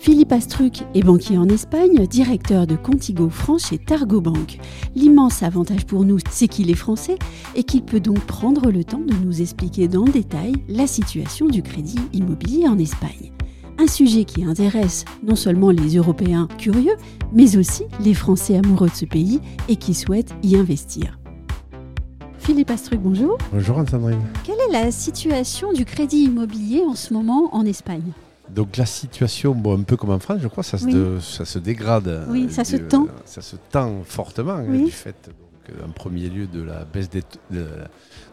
Philippe Astruc est banquier en Espagne, directeur de Contigo France chez Targo Bank. L'immense avantage pour nous, c'est qu'il est français et qu'il peut donc prendre le temps de nous expliquer dans le détail la situation du crédit immobilier en Espagne. Un sujet qui intéresse non seulement les Européens curieux, mais aussi les Français amoureux de ce pays et qui souhaitent y investir. Philippe Astruc, bonjour. Bonjour Anne-Sandrine. Quelle est la situation du crédit immobilier en ce moment en Espagne? Donc la situation, bon, un peu comme en France, je crois, ça, se, Oui. de- ça se dégrade. Oui, euh, ça se tend. Ça se tend fortement hein, Oui. du fait, donc, euh, en premier lieu, de la baisse des taux- de,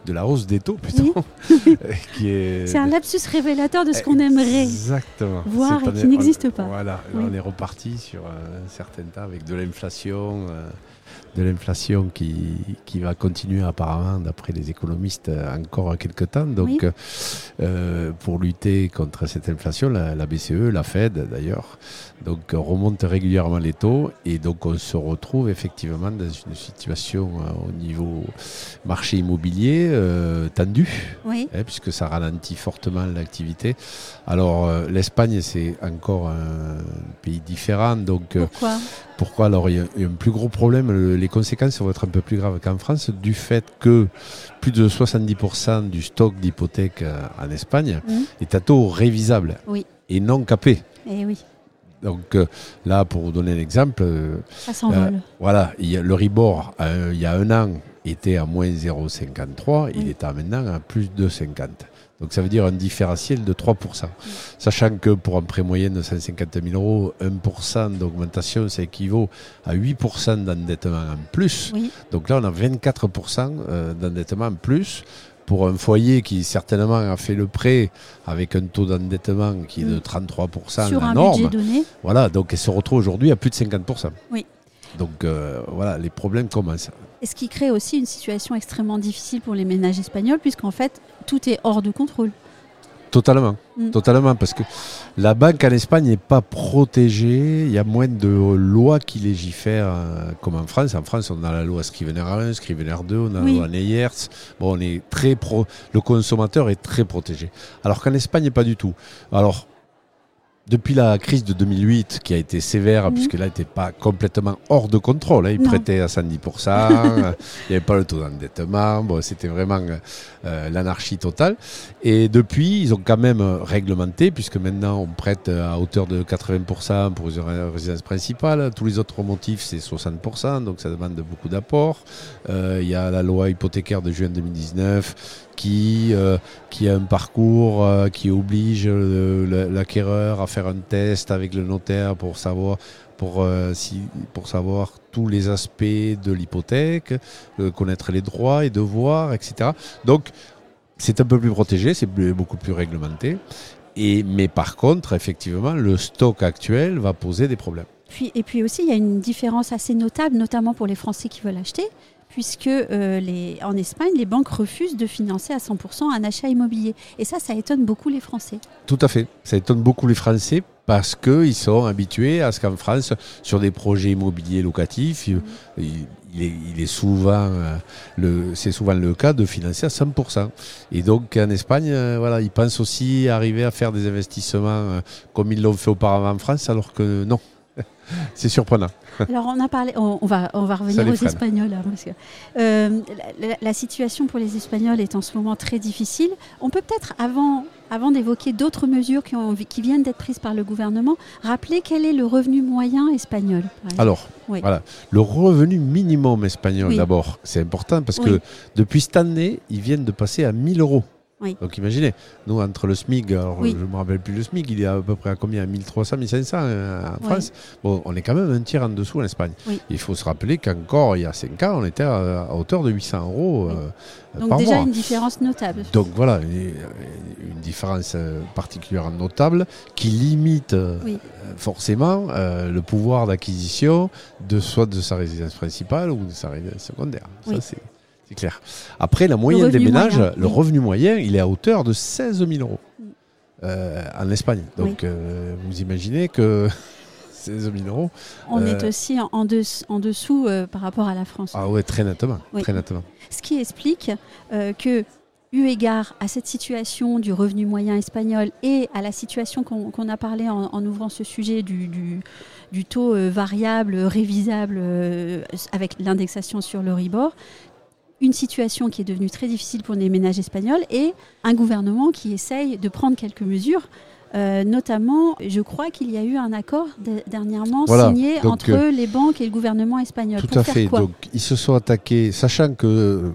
de la hausse des taux, plutôt, qui est. C'est un lapsus révélateur de ce qu'on aimerait. Exactement. voir et qui n'existe pas. Voilà, on est reparti sur euh, un certain temps avec de l'inflation, euh, de l'inflation qui, qui va continuer apparemment, d'après les économistes, euh, encore quelques temps. Donc, Oui. euh, pour lutter contre cette inflation, la, la BCE, la Fed d'ailleurs, donc remonte régulièrement les taux et donc on se retrouve effectivement dans une situation euh, au niveau marché immobilier euh, tendu Oui, hein, puisque ça ralentit fortement l'activité. Alors l'Espagne c'est encore un pays différent, donc pourquoi? pourquoi? Alors il y, a, il y a un plus gros problème, le- les conséquences vont être un peu plus graves qu'en France du fait que plus de 70% du stock d'hypothèques euh, en Espagne Mhm. est à taux révisable Oui. et non capé. Eh oui, Donc euh, là, pour vous donner un exemple, euh, ça s'envole. voilà, il y a, le Ribor, euh, il y a un an, était à moins 0,53, il est à maintenant à plus de 50. Donc ça veut dire un différentiel de 3%. Sachant que pour un prêt moyen de 150 000 euros, 1% d'augmentation, ça équivaut à 8% d'endettement en plus. Oui, Donc là, on a 24% euh, d'endettement en plus. Pour un foyer qui certainement a fait le prêt avec un taux d'endettement qui est de Mm. 33%, sur la un norme, budget donné. voilà, donc elle se retrouve aujourd'hui à plus de 50%. Oui. Donc euh, voilà, les problèmes commencent. Et ce qui crée aussi une situation extrêmement difficile pour les ménages espagnols, puisqu'en fait, tout est hors de contrôle. Totalement, Mm. totalement, parce que la banque en Espagne n'est pas protégée, il y a moins de lois qui légifèrent euh, comme en France. En France, on a la loi Scrivener 1, Scrivener 2, on a Oui. la loi Neyers. Bon, on est très pro, le consommateur est très protégé. Alors qu'en Espagne, pas du tout. Alors, depuis la crise de 2008, qui a été sévère, Mhm. puisque là, il n'était pas complètement hors de contrôle. hein. Il Non. prêtait à 110%, euh, il n'y avait pas le taux d'endettement. Bon, c'était vraiment euh, l'anarchie totale. Et depuis, ils ont quand même réglementé, puisque maintenant, on prête à hauteur de 80% pour une ré- résidence principale. Tous les autres motifs, c'est 60%, donc ça demande beaucoup d'apports. Euh, Il y a la loi hypothécaire de juin 2019 qui, euh, qui a un parcours euh, qui oblige euh, l'acquéreur à faire un test avec le notaire pour savoir pour, si, pour savoir tous les aspects de l'hypothèque, connaître les droits et devoirs, etc. Donc, c'est un peu plus protégé, c'est beaucoup plus réglementé. Et, mais par contre, effectivement, le stock actuel va poser des problèmes. Puis, et puis aussi, il y a une différence assez notable, notamment pour les Français qui veulent acheter, puisque euh, les, en Espagne, les banques refusent de financer à 100% un achat immobilier. Et ça, ça étonne beaucoup les Français. Tout à fait. Ça étonne beaucoup les Français parce qu'ils sont habitués à ce qu'en France, sur des projets immobiliers locatifs, il, il est, il est souvent, euh, le, c'est souvent le cas de financer à 100%. Et donc en Espagne, euh, voilà, ils pensent aussi arriver à faire des investissements euh, comme ils l'ont fait auparavant en France, alors que non. C'est surprenant. Alors, on a parlé, on, on va, on va revenir aux freine. Espagnols. hein, parce que, euh, la, situation pour les Espagnols est en ce moment très difficile. On peut peut-être, avant, avant d'évoquer d'autres mesures qui, ont, qui viennent d'être prises par le gouvernement, rappeler quel est le revenu moyen espagnol. Alors, Oui. voilà, le revenu minimum espagnol Oui. d'abord, c'est important parce Oui. que depuis cette année, ils viennent de passer à 1000 euros. Oui. Donc imaginez, nous entre le SMIC, alors Oui. je ne me rappelle plus le SMIC, il est à peu près à combien 1300, 1500 euh, en Oui. France? Bon, on est quand même un tiers en dessous en Espagne. Il faut se rappeler qu'encore il y a 5 ans, on était à, à hauteur de 800 euros euh, Donc par déjà mois. une différence notable. Donc voilà, une, une différence euh, particulièrement notable qui limite euh, forcément euh, le pouvoir d'acquisition de soit de sa résidence principale ou de sa résidence secondaire. Ça. C'est- clair. Après, la moyenne des ménages, moyen, le oui. revenu moyen, il est à hauteur de 16 000 euros euh, en Espagne. Donc, euh, vous imaginez que 16 000 euros. On Euh, est aussi en, en dess- en dessous euh, par rapport à la France. Ah ouais, très nettement. Oui. Très nettement. Ce qui explique euh, que, eu égard à cette situation du revenu moyen espagnol et à la situation qu'on a parlé en, en ouvrant ce sujet du, du- du taux euh, variable, révisable euh, avec l'indexation sur le rebord, une situation qui est devenue très difficile pour les ménages espagnols et un gouvernement qui essaye de prendre quelques mesures. Euh, notamment, je crois qu'il y a eu un accord de- dernièrement Voilà. signé Donc, entre euh, les banques et le gouvernement espagnol. Tout Pour à faire fait. quoi Donc, ils se sont attaqués, sachant que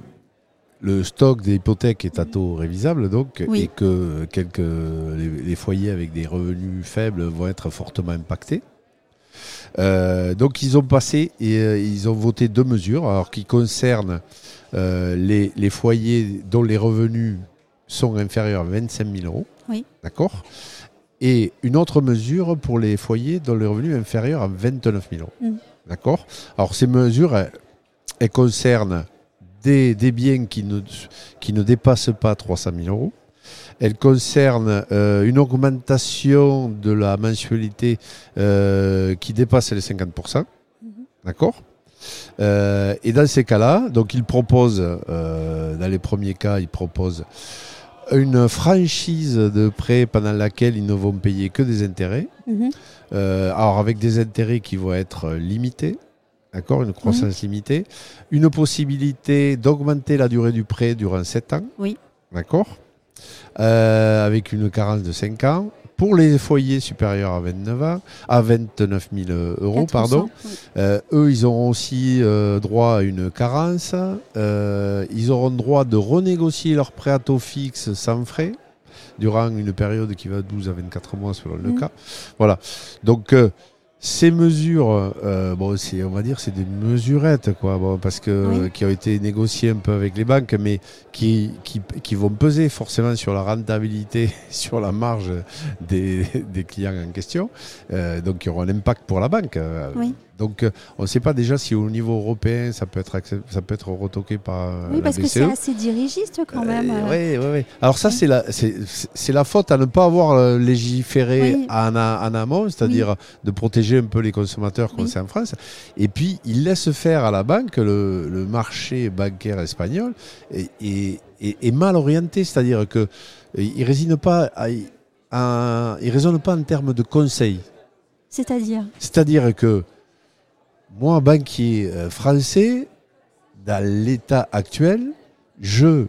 le stock des hypothèques est à taux révisable, donc, Oui. et que quelques, les, les foyers avec des revenus faibles vont être fortement impactés. Euh, donc, ils ont passé et ils ont voté deux mesures, alors qui concernent euh, les, les foyers dont les revenus sont inférieurs à 25 000 euros. Oui. D'accord? Et une autre mesure pour les foyers dont les revenus inférieurs à 29 000 euros. Mm. D'accord? Alors, ces mesures, elles, elles concernent des, des biens qui ne, qui ne dépassent pas 300 000 euros. Elles concernent euh, une augmentation de la mensualité euh, qui dépasse les 50%. Mhm. D'accord? Euh, Et dans ces cas-là, donc ils proposent, euh, dans les premiers cas, ils proposent une franchise de prêt pendant laquelle ils ne vont payer que des intérêts. Mhm. Euh, alors avec des intérêts qui vont être limités, d'accord, une croissance limitée, une possibilité d'augmenter la durée du prêt durant 7 ans, Oui. d'accord, Euh, avec une carence de 5 ans. Pour les foyers supérieurs à 29 ans, à 29 000 euros, 4%, pardon, oui. euh, eux, ils auront aussi euh, droit à une carence. Euh, ils auront droit de renégocier leur prêt à taux fixe sans frais durant une période qui va de 12 à 24 mois selon le Mhm. cas. Voilà. Donc, ces mesures, euh, bon, c'est, on va dire, c'est des mesurettes, quoi, bon, parce que Oui. qui ont été négociées un peu avec les banques, mais qui, qui, qui vont peser forcément sur la rentabilité, sur la marge des, des clients en question, euh, donc qui auront un impact pour la banque. euh, Oui. Donc, euh, on ne sait pas déjà si au niveau européen, ça peut être, ça peut être retoqué par euh, Oui, la parce que BCE. c'est assez dirigiste quand même. euh. Oui, oui, oui. Alors ça, c'est la, c'est, la faute à ne pas avoir légiféré Oui. en, en amont, c'est-à-dire de protéger un peu les consommateurs comme c'est en France. Et puis, ils laissent faire à la banque le, le marché bancaire espagnol est- est mal orienté, c'est-à-dire que il résine pas, à- à- il raisonne pas en termes de conseils. C'est-à-dire? C'est-à-dire que moi, banquier euh, français, dans l'état actuel, je,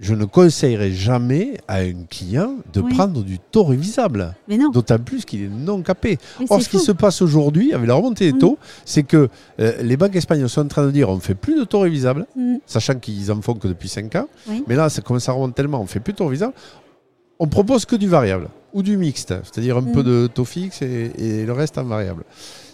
je ne conseillerais jamais à un client de Oui. prendre du taux révisable, d'autant plus qu'il est non capé. Mais Or, ce qui se passe aujourd'hui, avec la remontée des Mm. taux, c'est que euh, les banques espagnoles sont en train de dire on ne fait plus de taux révisable, Mm. sachant qu'ils en font que depuis 5 ans. Oui. Mais là, ça commence à remonter tellement, on ne fait plus de taux révisable. On propose que du variable ou du mixte, c'est-à-dire un Mm. peu de taux fixe et, et le reste en variable.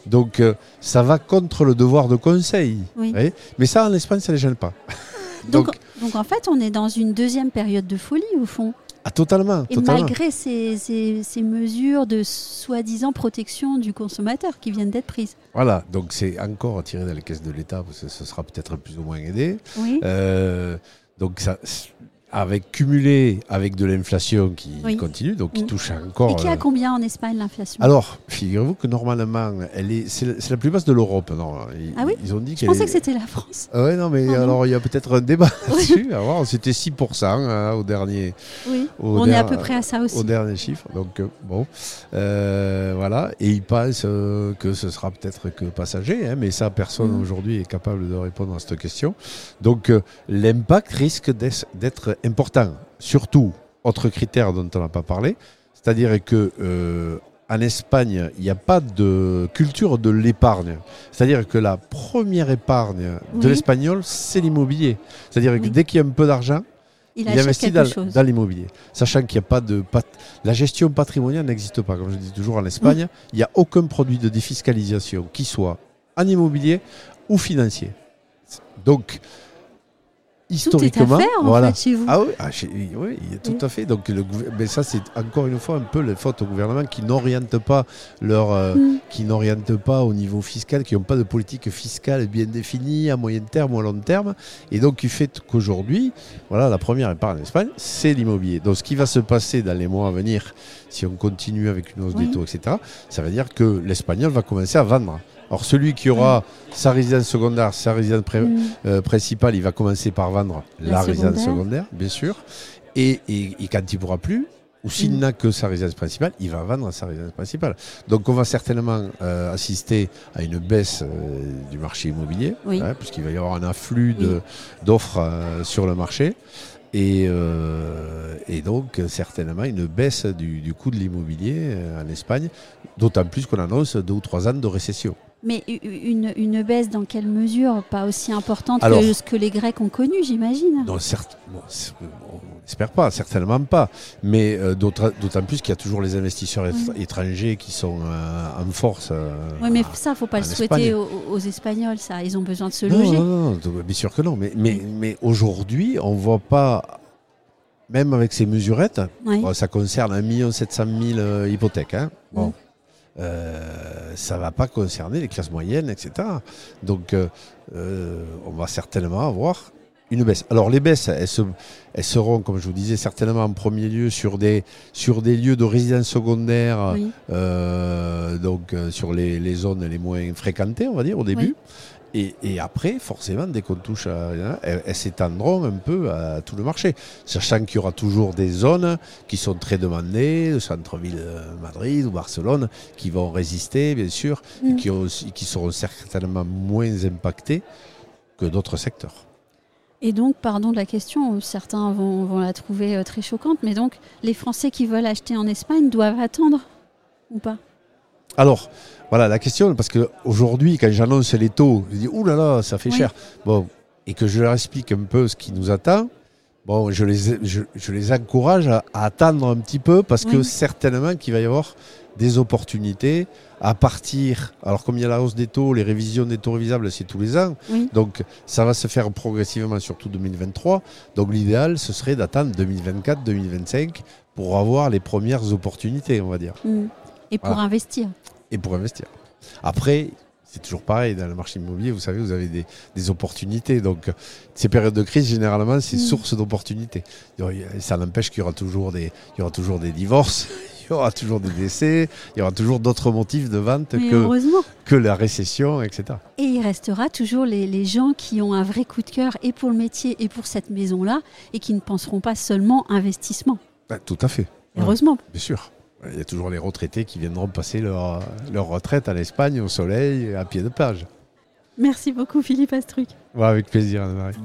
Donc, euh, ça va contre le devoir de conseil. Oui. vous voyez Mais ça, en Espagne, ça ne les gêne pas. Donc, Donc, donc en fait, on est dans une deuxième période de folie au fond. ah, totalement. Et totalement. malgré ces, ces- ces mesures de soi-disant protection du consommateur qui viennent d'être prises. Voilà, donc c'est encore tiré dans les caisses de l'État, parce que ce sera peut-être plus ou moins aidé. Oui. Euh, donc, ça, avec cumulé avec de l'inflation qui Oui. continue, donc qui Mm. touche encore. Et qui a euh, combien en Espagne l'inflation? Alors, figurez-vous que normalement, elle est, c'est, la- plus basse de l'Europe. Non, ils, Ah oui? ils ont dit Je pensais est- que c'était la France. Ah ouais, non, mais alors il y a peut-être un débat là-dessus. C'était 6% hein, au dernier, Oui. Au on est à peu près à ça aussi. au dernier chiffre. Donc euh, bon, Euh, voilà. Et ils pensent euh, que ce sera peut-être que passager, hein, mais ça, personne Mhm. aujourd'hui est capable de répondre à cette question. Donc euh, l'impact risque d'être important. Surtout, autre critère dont on n'a pas parlé, c'est-à-dire que euh, en Espagne, il n'y a pas de culture de l'épargne. C'est-à-dire que la première épargne de l'espagnol, c'est l'immobilier. C'est-à-dire que dès qu'il y a un peu d'argent, Il, investit dans, l'immobilier. Sachant qu'il n'y a pas de. pat- La gestion patrimoniale n'existe pas. Comme je dis toujours en Espagne, il n'y a aucun produit de défiscalisation qui soit en immobilier ou financier. Donc, historiquement, tout est à faire, voilà. en fait, chez vous. Ah oui, ah, chez- oui, tout Oui. à fait. Donc, le, mais ça, c'est encore une fois un peu la faute au gouvernement qui n'oriente pas leur, euh, Mm. qui n'oriente pas au niveau fiscal, qui n'ont pas de politique fiscale bien définie à moyen terme ou à long terme, et donc qui fait qu'aujourd'hui, voilà, la première épargne en Espagne, c'est l'immobilier. Donc, ce qui va se passer dans les mois à venir, si on continue avec une hausse Oui. des taux, etc., ça veut dire que l'espagnol va commencer à vendre. Alors, celui qui aura sa résidence secondaire, sa résidence Mm. euh, principal, il va commencer par vendre La la, résidence secondaire. secondaire, bien sûr. Et, et- et quand il ne pourra plus, ou s'il Mm. n'a que sa résidence principale, il va vendre sa résidence principale. Donc on va certainement euh, assister à une baisse euh, du marché immobilier, Oui. hein, puisqu'il va y avoir un afflux d'offres euh, sur le marché. Et, et donc certainement une baisse du, du coût de l'immobilier en Espagne, d'autant plus qu'on annonce deux ou trois ans de récession. Mais une, une baisse dans quelle mesure? Pas aussi importante Alors- que ce que les Grecs ont connu, j'imagine. Non, certes, bon, c'est- on n'espère pas, certainement pas. Mais euh, d'autant plus qu'il y a toujours les investisseurs étr- étrangers qui sont euh, en force. euh, Oui, mais ça, faut pas le souhaiter aux, aux Espagnols, ça. Ils ont besoin de se non, loger. non, non, non, bien sûr que non. Mais, mais, mais aujourd'hui, on ne voit pas, même avec ces mesurettes, Oui. bon, ça concerne 1 700 000 euh, hypothèques. Hein, bon. Euh, ça ne va pas concerner les classes moyennes, etc. Donc, euh, euh, on va certainement avoir une baisse. Alors, les baisses, elles, se- elles seront, comme je vous disais, certainement en premier lieu sur des, sur des lieux de résidence secondaire, Oui. euh, donc sur les, les zones les moins fréquentées, on va dire, au début. Et, et après, forcément, dès qu'on touche à. elles, elles s'étendront un peu à tout le marché. Sachant qu'il y aura toujours des zones qui sont très demandées, le centre-ville Madrid ou Barcelone, qui vont résister, bien sûr, et Mm. qui, ont aussi- qui seront certainement moins impactées que d'autres secteurs. Et donc, pardon de la question, certains vont, vont la trouver euh, très choquante, mais donc, les Français qui veulent acheter en Espagne doivent attendre ou pas? Alors, voilà la question, parce qu'aujourd'hui, quand j'annonce les taux, je dis, ouh là là, ça fait Oui. cher. Bon, et que je leur explique un peu ce qui nous attend, bon, je les, je, je les encourage à, à attendre un petit peu, parce que certainement qu'il va y avoir des opportunités à partir. Alors, comme il y a la hausse des taux, les révisions des taux révisables, c'est tous les ans. Oui. Donc, ça va se faire progressivement, surtout 2023. Donc, l'idéal, ce serait d'attendre 2024-2025 pour avoir les premières opportunités, on va dire Mm. Et pour Voilà. investir et pour investir. Après, c'est toujours pareil, dans le marché immobilier, vous savez, vous avez des, des opportunités. Donc, ces périodes de crise, généralement, c'est Mm. source d'opportunités. Ça n'empêche qu'il y aura toujours des, il y aura toujours des divorces, il y aura toujours des décès, il y aura toujours d'autres motifs de vente Mais que, la récession, etc. Et il restera toujours les, les gens qui ont un vrai coup de cœur et pour le métier et pour cette maison-là et qui ne penseront pas seulement investissement. Ben, tout à fait, Ouais. Heureusement. bien sûr. Il y a toujours les retraités qui viendront passer leur, leur retraite à l'Espagne, au soleil, à pied de plage. Merci beaucoup Philippe Astruc. Ouais, avec plaisir, Anne-Marie.